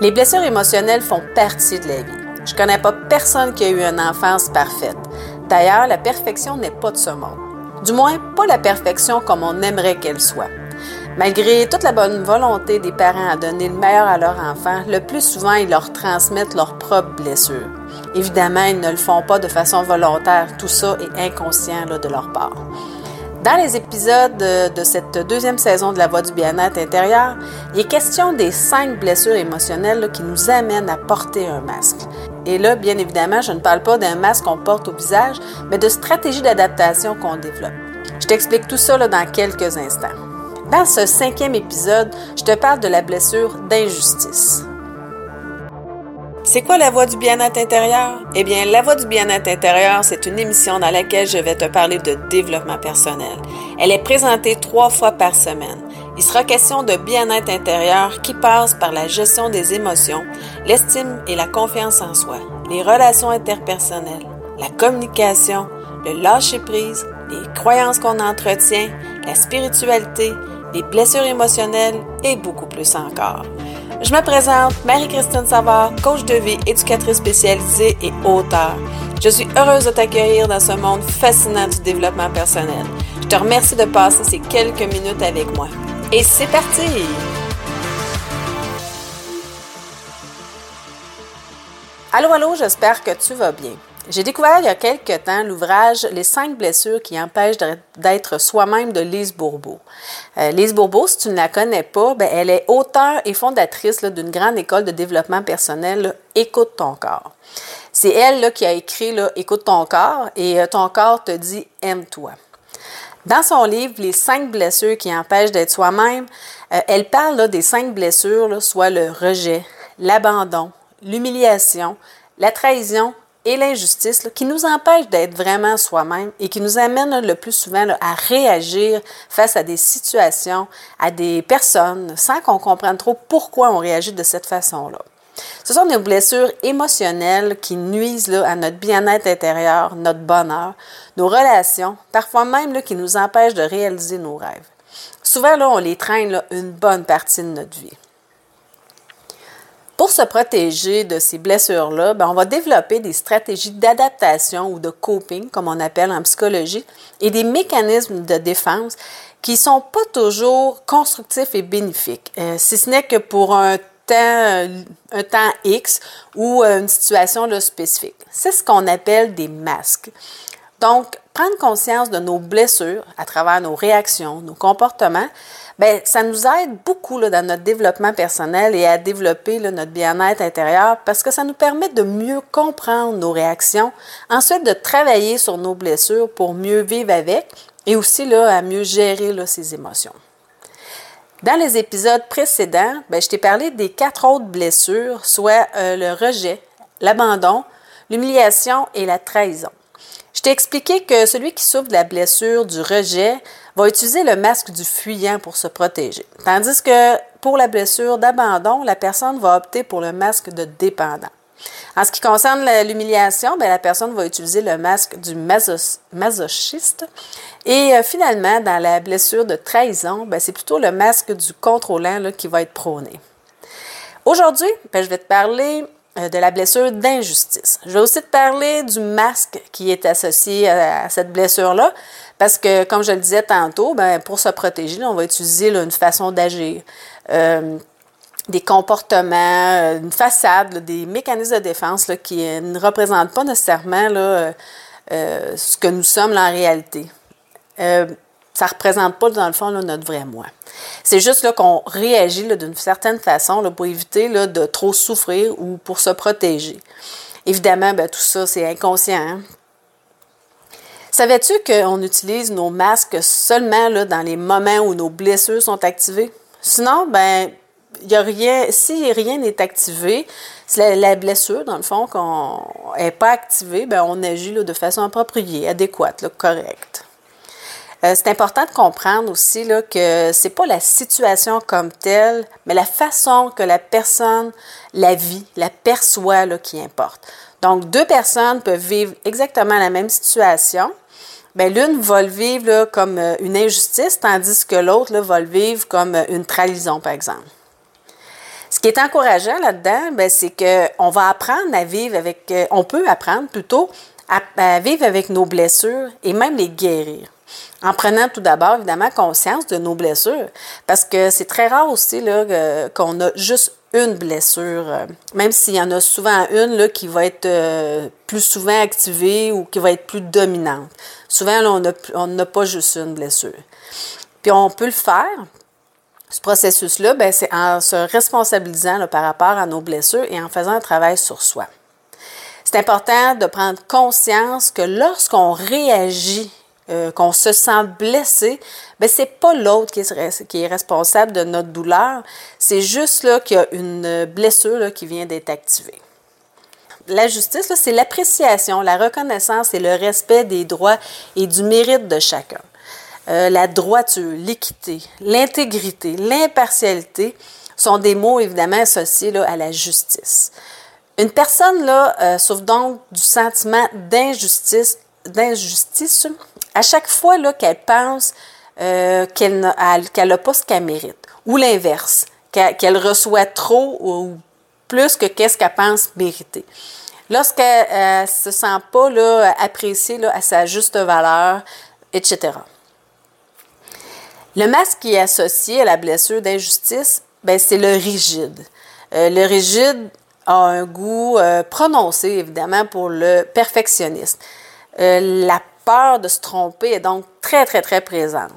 Les blessures émotionnelles font partie de la vie. Je connais pas personne qui a eu une enfance parfaite. D'ailleurs, la perfection n'est pas de ce monde. Du moins, pas la perfection comme on aimerait qu'elle soit. Malgré toute la bonne volonté des parents à donner le meilleur à leurs enfants, le plus souvent, ils leur transmettent leurs propres blessures. Évidemment, ils ne le font pas de façon volontaire. Tout ça est inconscient de leur part. Dans les épisodes de cette deuxième saison de La Voix du bien-être intérieur, il est question des cinq blessures émotionnelles qui nous amènent à porter un masque. Et là, bien évidemment, je ne parle pas d'un masque qu'on porte au visage, mais de stratégies d'adaptation qu'on développe. Je t'explique tout ça dans quelques instants. Dans ce cinquième épisode, je te parle de la blessure d'injustice. C'est quoi la voix du bien-être intérieur? Eh bien, la voix du bien-être intérieur, c'est une émission dans laquelle je vais te parler de développement personnel. Elle est présentée trois fois par semaine. Il sera question de bien-être intérieur qui passe par la gestion des émotions, l'estime et la confiance en soi, les relations interpersonnelles, la communication, le lâcher-prise, les croyances qu'on entretient, la spiritualité, les blessures émotionnelles et beaucoup plus encore. Je me présente, Marie-Christine Savard, coach de vie, éducatrice spécialisée et auteur. Je suis heureuse de t'accueillir dans ce monde fascinant du développement personnel. Je te remercie de passer ces quelques minutes avec moi. Et c'est parti! Allô, allô, j'espère que tu vas bien. J'ai découvert il y a quelque temps l'ouvrage Les cinq blessures qui empêchent d'être soi-même de Lise Bourbeau. Euh, Lise Bourbeau, si tu ne la connais pas, ben, elle est auteure et fondatrice d'une grande école de développement personnel, Écoute ton corps. C'est elle qui a écrit Écoute ton corps et euh, ton corps te dit Aime-toi. Dans son livre Les cinq blessures qui empêchent d'être soi-même, euh, elle parle des cinq blessures, soit le rejet, l'abandon, l'humiliation, la trahison et l'injustice qui nous empêche d'être vraiment soi-même et qui nous amène le plus souvent à réagir face à des situations, à des personnes, sans qu'on comprenne trop pourquoi on réagit de cette façon-là. Ce sont des blessures émotionnelles qui nuisent à notre bien-être intérieur, notre bonheur, nos relations, parfois même qui nous empêchent de réaliser nos rêves. Souvent, là, on les traîne une bonne partie de notre vie. Se protéger de ces blessures-là, ben, on va développer des stratégies d'adaptation ou de coping, comme on appelle en psychologie, et des mécanismes de défense qui ne sont pas toujours constructifs et bénéfiques, euh, si ce n'est que pour un temps, un temps X ou euh, une situation spécifique. C'est ce qu'on appelle des masques. Donc, prendre conscience de nos blessures à travers nos réactions, nos comportements, Bien, ça nous aide beaucoup dans notre développement personnel et à développer notre bien-être intérieur parce que ça nous permet de mieux comprendre nos réactions, ensuite de travailler sur nos blessures pour mieux vivre avec et aussi là, à mieux gérer là, émotions. Dans les épisodes précédents, bien, je t'ai parlé des quatre autres blessures, soit euh, le rejet, l'abandon, l'humiliation et la trahison. Je t'ai expliqué que celui qui souffre de la blessure du rejet va utiliser le masque du fuyant pour se protéger. Tandis que pour la blessure d'abandon, la personne va opter pour le masque de dépendant. En ce qui concerne l'humiliation, ben, la personne va utiliser le masque du masochiste. Et euh, finalement, dans la blessure de trahison, ben, c'est plutôt le masque du contrôlant qui va être prôné. Aujourd'hui, ben, je vais te parler de la blessure d'injustice. Je vais aussi te parler du masque qui est associé à cette blessure-là, parce que, comme je le disais tantôt, ben, pour se protéger, on va utiliser une façon d'agir. Euh, des comportements, euh, une façade, des mécanismes de défense qui ne représentent pas nécessairement euh, ce que nous sommes en réalité. Ça ne représente pas, dans le fond, notre vrai moi. C'est juste qu'on réagit d'une certaine façon pour éviter de trop souffrir ou pour se protéger. Évidemment, ben, tout ça, c'est inconscient. Hein. Savais-tu qu'on utilise nos masques seulement là, dans les moments où nos blessures sont activées? Sinon, ben, y a rien, si rien n'est activé, si la, blessure, dans le fond, n'est pas activée, ben, on agit de façon appropriée, adéquate, correcte. Euh, c'est important de comprendre aussi là, que c'est pas la situation comme telle, mais la façon que la personne la vit, la perçoit qui importe. Donc, deux personnes peuvent vivre exactement la même situation, ben l'une va le vivre comme euh, une injustice, tandis que l'autre va le vivre comme euh, une trahison, par exemple. Ce qui est encourageant là-dedans, ben, c'est qu'on va apprendre à vivre avec, on peut apprendre plutôt à, vivre avec nos blessures et même les guérir. En prenant tout d'abord, évidemment, conscience de nos blessures. Parce que c'est très rare aussi là, qu'on a juste une blessure, euh, même s'il y en a souvent une là, qui va être euh, plus souvent activée ou qui va être plus dominante. Souvent, on n'a pas juste une blessure. Puis on peut le faire. Ce processus-là, ben, c'est en se responsabilisant par rapport à nos blessures et en faisant un travail sur soi. C'est important de prendre conscience que lorsqu'on réagit euh, qu'on se sent blessé, ben c'est pas l'autre qui est, responsable de notre douleur, c'est juste là qu'il y a une blessure qui vient d'être activée. La justice, c'est l'appréciation, la reconnaissance et le respect des droits et du mérite de chacun. Euh, la droiture, l'équité, l'intégrité, l'impartialité sont des mots évidemment associés là, à la justice. Une personne là euh, souffre donc du sentiment d'injustice, d'injustice à chaque fois qu'elle pense euh, qu'elle n'a pas ce qu'elle mérite, ou l'inverse, qu'elle reçoit trop ou plus que qu'est-ce qu'elle pense mériter. Lorsqu'elle ne se sent pas là, appréciée là, à sa juste valeur, etc. Le masque qui est associé à la blessure d'injustice, ben, c'est le rigide. Euh, le rigide a un goût euh, prononcé, évidemment, pour le perfectionniste. la peur de se tromper est donc très, très, très présente.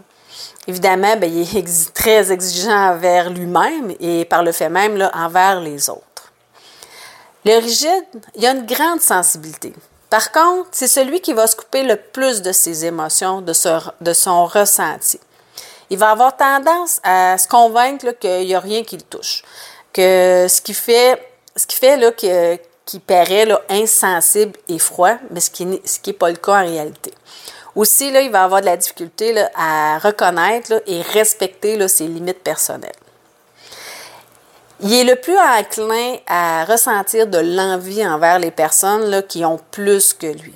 Évidemment, bien, il est très exigeant envers lui-même et par le fait même là, envers les autres. Le rigide, il a une grande sensibilité. Par contre, c'est celui qui va se couper le plus de ses émotions, de, de son ressenti. Il va avoir tendance à se convaincre qu'il n'y a rien qui le touche, que ce qui fait, ce qui fait là, que, qui paraît insensible et froid, mais ce qui n'est pas le cas en réalité. Aussi, là, il va avoir de la difficulté à reconnaître et respecter ses limites personnelles. Il est le plus enclin à ressentir de l'envie envers les personnes qui ont plus que lui.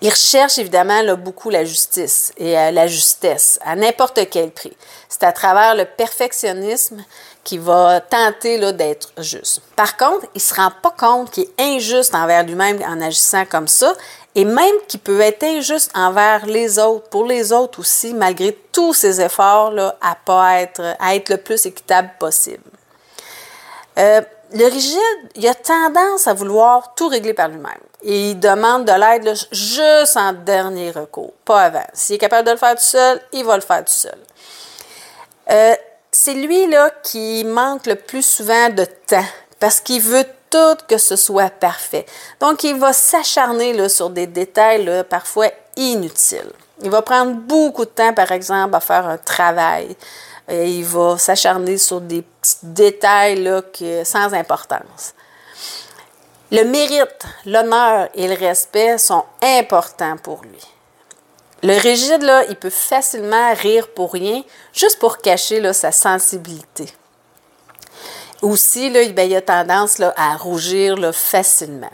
Il recherche évidemment beaucoup la justice et euh, la justesse à n'importe quel prix. C'est à travers le perfectionnisme qui va tenter d'être juste. Par contre, il ne se rend pas compte qu'il est injuste envers lui-même en agissant comme ça et même qu'il peut être injuste envers les autres, pour les autres aussi, malgré tous ses efforts là, à pas être, à être le plus équitable possible. Euh, le rigide, il a tendance à vouloir tout régler par lui-même. Et il demande de l'aide juste en dernier recours, pas avant. S'il est capable de le faire tout seul, il va le faire tout seul. Euh, c'est lui là qui manque le plus souvent de temps parce qu'il veut tout que ce soit parfait. Donc, il va s'acharner sur des détails parfois inutiles. Il va prendre beaucoup de temps, par exemple, à faire un travail. Et il va s'acharner sur des petits détails là, sans importance. Le mérite, l'honneur et le respect sont importants pour lui. Le rigide, là, il peut facilement rire pour rien, juste pour cacher sa sensibilité. Aussi, là, ben, il a tendance à rougir là, facilement.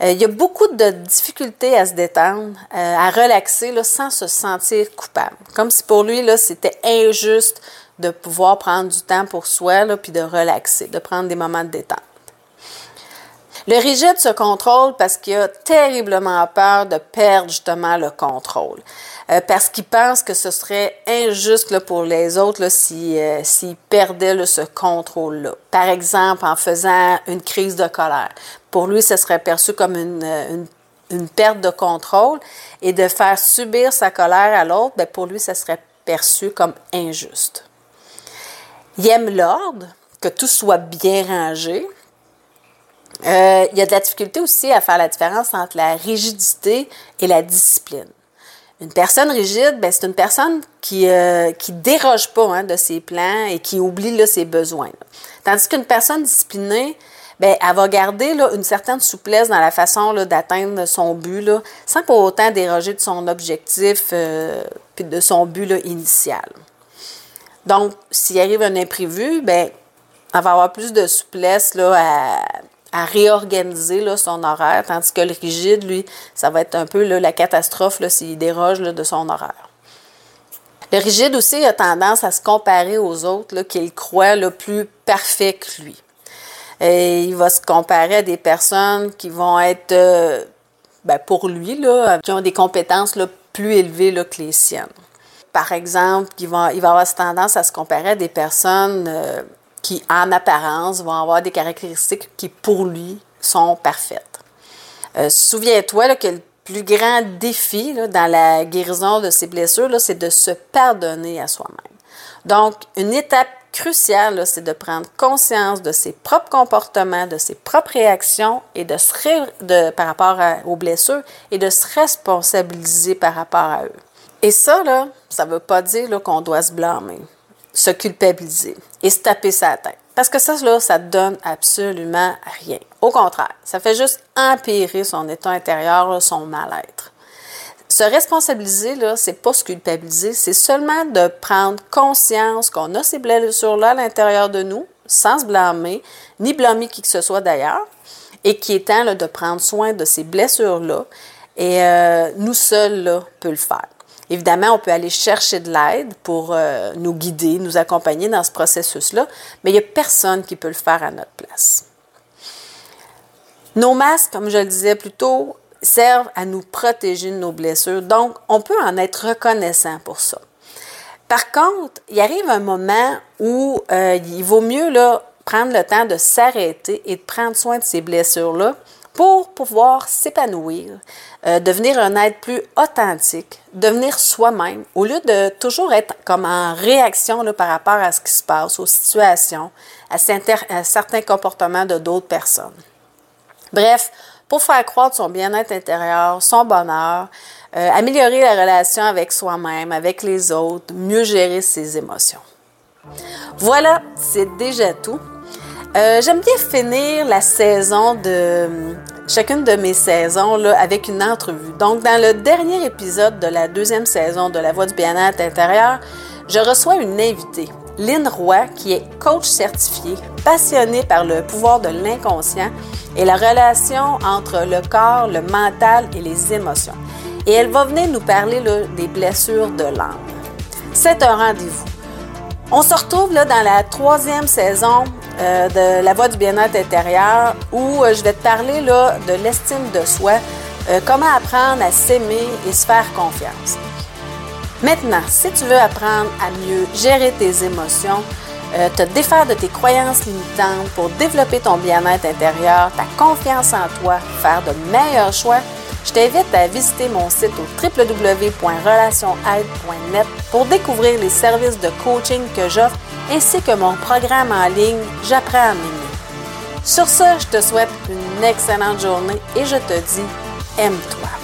Euh, il y a beaucoup de difficultés à se détendre, euh, à relaxer là, sans se sentir coupable. Comme si pour lui, c'était injuste de pouvoir prendre du temps pour soi, là, puis de relaxer, de prendre des moments de détente. Le rigide se contrôle parce qu'il a terriblement peur de perdre justement le contrôle. Euh, parce qu'il pense que ce serait injuste là, pour les autres euh, s'ils si, perdaient ce contrôle-là. Par exemple, en faisant une crise de colère. Pour lui, ce serait perçu comme une, euh, perte de contrôle et de faire subir sa colère à l'autre, ben, pour lui, ce serait perçu comme injuste. Il aime l'ordre, que tout soit bien rangé, euh, il y a de la difficulté aussi à faire la différence entre la rigidité et la discipline. Une personne rigide, ben, c'est une personne qui ne qui déroge pas hein, de ses plans et qui oublie là, ses besoins. Tandis qu'une personne disciplinée, ben, elle va garder une certaine souplesse dans la façon d'atteindre son but, sans pour autant déroger de son objectif euh, de son but initial. Donc, s'il arrive un imprévu, ben, elle va avoir plus de souplesse à, à réorganiser son horaire, tandis que le rigide, lui, ça va être un peu la catastrophe s'il déroge de son horaire. Le rigide aussi a tendance à se comparer aux autres qu'il croit le plus parfait que lui. Il va se comparer à des personnes qui vont être, euh, ben pour lui, qui ont des compétences plus élevées que les siennes. Par exemple, il va, avoir tendance à se comparer à des personnes euh, qui, en apparence, vont avoir des caractéristiques qui, pour lui, sont parfaites. Euh, souviens-toi que le plus grand défi dans la guérison de ces blessures, c'est de se pardonner à soi-même. Donc, une étape cruciale, c'est de prendre conscience de ses propres comportements, de ses propres réactions et de se par rapport aux blessures et de se responsabiliser par rapport à eux. Et ça, ça ne veut pas dire qu'on doit se blâmer, se culpabiliser et se taper sa tête. Parce que ça, là, ça ne donne absolument rien. Au contraire, ça fait juste empirer son état intérieur, son mal-être. Se responsabiliser, là, c'est pas se culpabiliser, c'est seulement de prendre conscience qu'on a ces blessures-là à l'intérieur de nous, sans se blâmer, ni blâmer qui que ce soit d'ailleurs, et qui est temps de prendre soin de ces blessures-là. Et euh, nous seuls, là, peut le faire. Évidemment, on peut aller chercher de l'aide pour euh, nous guider, nous accompagner dans ce processus-là, mais il n'y a personne qui peut le faire à notre place. Nos masques, comme je le disais plus tôt, servent à nous protéger de nos blessures, donc on peut en être reconnaissant pour ça. Par contre, il arrive un moment où euh, il vaut mieux là, prendre le temps de s'arrêter et de prendre soin de ces blessures-là pour pouvoir s'épanouir, euh, devenir un être plus authentique, devenir soi-même, au lieu de toujours être comme en réaction par rapport à ce qui se passe, aux situations, à, certains comportements de d'autres personnes. Bref, pour faire croître son bien-être intérieur, son bonheur, euh, améliorer la relation avec soi-même, avec les autres, mieux gérer ses émotions. Voilà, c'est déjà tout. Euh, j'aime bien finir la saison de chacune de mes saisons là, avec une entrevue. Donc, dans le dernier épisode de la deuxième saison de La Voix du bien-être intérieur, je reçois une invitée, Lynn Roy, qui est coach certifiée, passionnée par le pouvoir de l'inconscient et la relation entre le corps, le mental et les émotions. Et elle va venir nous parler des blessures de l'âme. C'est un rendez-vous. On se retrouve là, dans la troisième saison euh, de La Voix du bien-être intérieur où euh, je vais te parler là, de l'estime de soi, euh, comment apprendre à s'aimer et se faire confiance. Maintenant, si tu veux apprendre à mieux gérer tes émotions, te défaire de tes croyances limitantes pour développer ton bien-être intérieur, ta confiance en toi, faire de meilleurs choix, je t'invite à visiter mon site au www.relationaide.net pour découvrir les services de coaching que j'offre ainsi que mon programme en ligne J'apprends à m'aimer. Sur ce, je te souhaite une excellente journée et je te dis aime-toi.